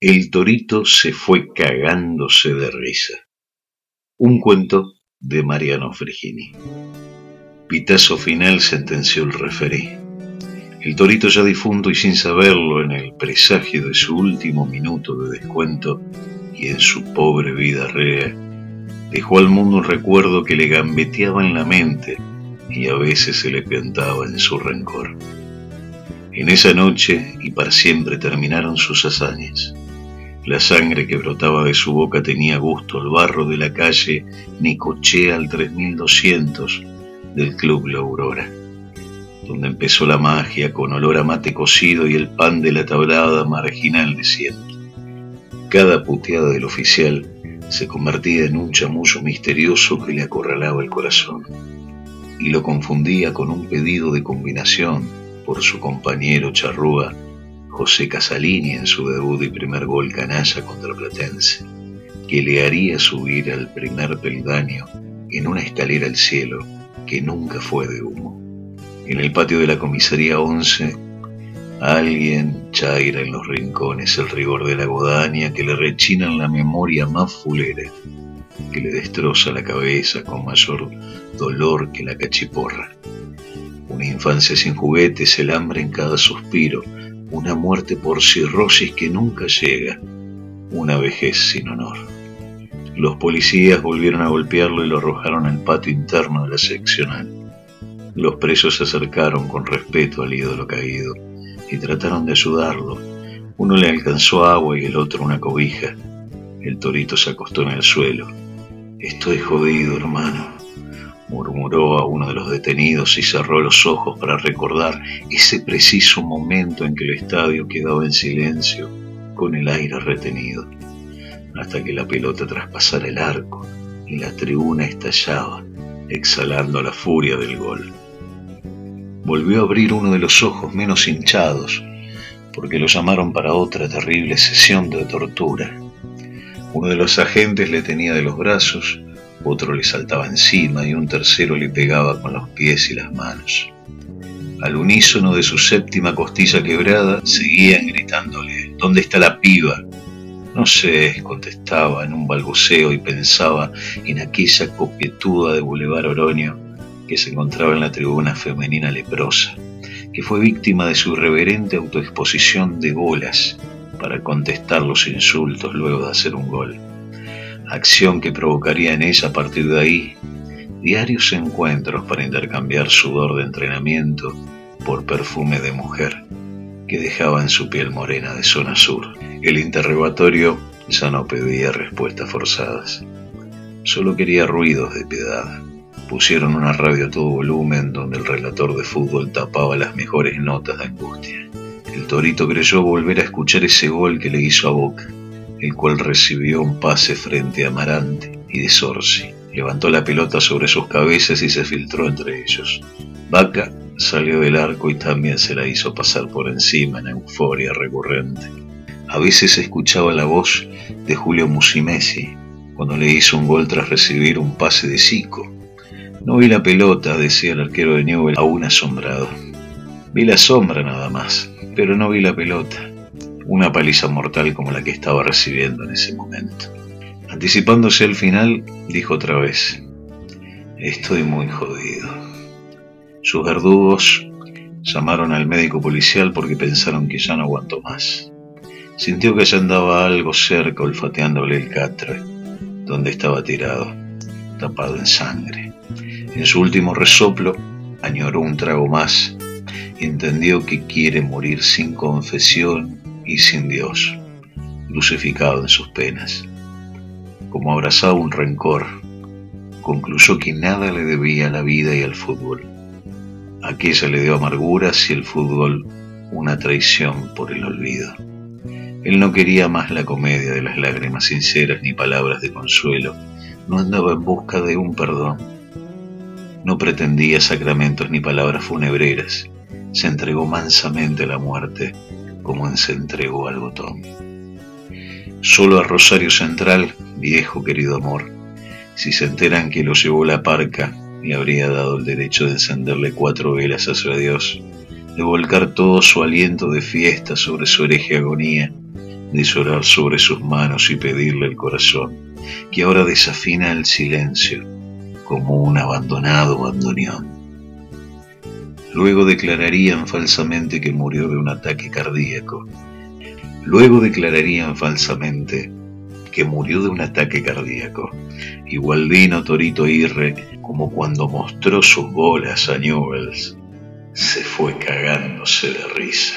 El torito se fue cagándose de risa. Un cuento de Mariano Fregini. Pitazo final sentenció el referí. El torito ya difunto y sin saberlo en el presagio de su último minuto de descuento y en su pobre vida rea, dejó al mundo un recuerdo que le gambeteaba en la mente y a veces se le piantaba en su rencor. En esa noche y para siempre terminaron sus hazañas. La sangre que brotaba de su boca tenía gusto al barro de la calle Nicochea al 3200 del Club La Aurora, donde empezó la magia con olor a mate cocido y el pan de la tablada marginal de siempre. Cada puteada del oficial se convertía en un chamullo misterioso que le acorralaba el corazón y lo confundía con un pedido de combinación por su compañero charrúa José Casalini en su debut y primer gol canalla contra Platense, que le haría subir al primer peldaño en una escalera al cielo que nunca fue de humo. En el patio de la comisaría 11, alguien chaira en los rincones el rigor de la guadaña que le rechina en la memoria más fulera, que le destroza la cabeza con mayor dolor que la cachiporra. Una infancia sin juguetes, el hambre en cada suspiro, una muerte por cirrosis que nunca llega, una vejez sin honor. Los policías volvieron a golpearlo y lo arrojaron al patio interno de la seccional. Los presos se acercaron con respeto al ídolo caído y trataron de ayudarlo. Uno le alcanzó agua y el otro una cobija. El torito se acostó en el suelo. Estoy jodido, hermano murmuró a uno de los detenidos y cerró los ojos para recordar ese preciso momento en que el estadio quedaba en silencio, con el aire retenido, hasta que la pelota traspasara el arco y la tribuna estallaba, exhalando la furia del gol. Volvió a abrir uno de los ojos menos hinchados, porque lo llamaron para otra terrible sesión de tortura. Uno de los agentes le tenía de los brazos otro le saltaba encima y un tercero le pegaba con los pies y las manos. Al unísono de su séptima costilla quebrada, seguían gritándole, ¿Dónde está la piba? No sé, contestaba en un balbuceo y pensaba en aquella copietuda de Boulevard Oroño que se encontraba en la tribuna femenina leprosa, que fue víctima de su irreverente autoexposición de bolas para contestar los insultos luego de hacer un gol acción que provocaría en ella a partir de ahí diarios encuentros para intercambiar sudor de entrenamiento por perfume de mujer que dejaba en su piel morena de zona sur. El interrogatorio ya no pedía respuestas forzadas, solo quería ruidos de piedad. Pusieron una radio a todo volumen donde el relator de fútbol tapaba las mejores notas de angustia. El torito creyó volver a escuchar ese gol que le hizo a Boca el cual recibió un pase frente a Amarante y de Sorsi. Levantó la pelota sobre sus cabezas y se filtró entre ellos. Vaca salió del arco y también se la hizo pasar por encima en euforia recurrente. A veces se escuchaba la voz de Julio Musimesi cuando le hizo un gol tras recibir un pase de Zico. No vi la pelota, decía el arquero de Newell, aún asombrado. Vi la sombra nada más, pero no vi la pelota una paliza mortal como la que estaba recibiendo en ese momento. Anticipándose al final, dijo otra vez, estoy muy jodido. Sus verdugos llamaron al médico policial porque pensaron que ya no aguantó más. Sintió que ya andaba algo cerca olfateándole el catre, donde estaba tirado, tapado en sangre. En su último resoplo, añoró un trago más y entendió que quiere morir sin confesión y sin Dios, crucificado en sus penas. Como abrazaba un rencor, concluyó que nada le debía a la vida y al fútbol. Aquella le dio amarguras y el fútbol una traición por el olvido. Él no quería más la comedia de las lágrimas sinceras ni palabras de consuelo, no andaba en busca de un perdón, no pretendía sacramentos ni palabras funebreras, se entregó mansamente a la muerte como se entregó al botón. Solo a Rosario Central, viejo querido amor, si se enteran que lo llevó la parca, le habría dado el derecho de encenderle cuatro velas a su adiós, de volcar todo su aliento de fiesta sobre su hereje agonía de llorar sobre sus manos y pedirle el corazón, que ahora desafina el silencio como un abandonado bandoneón. Luego declararían falsamente que murió de un ataque cardíaco. Luego declararían falsamente que murió de un ataque cardíaco. Igualdino Torito Irre, como cuando mostró sus bolas a Newells, se fue cagándose de risa.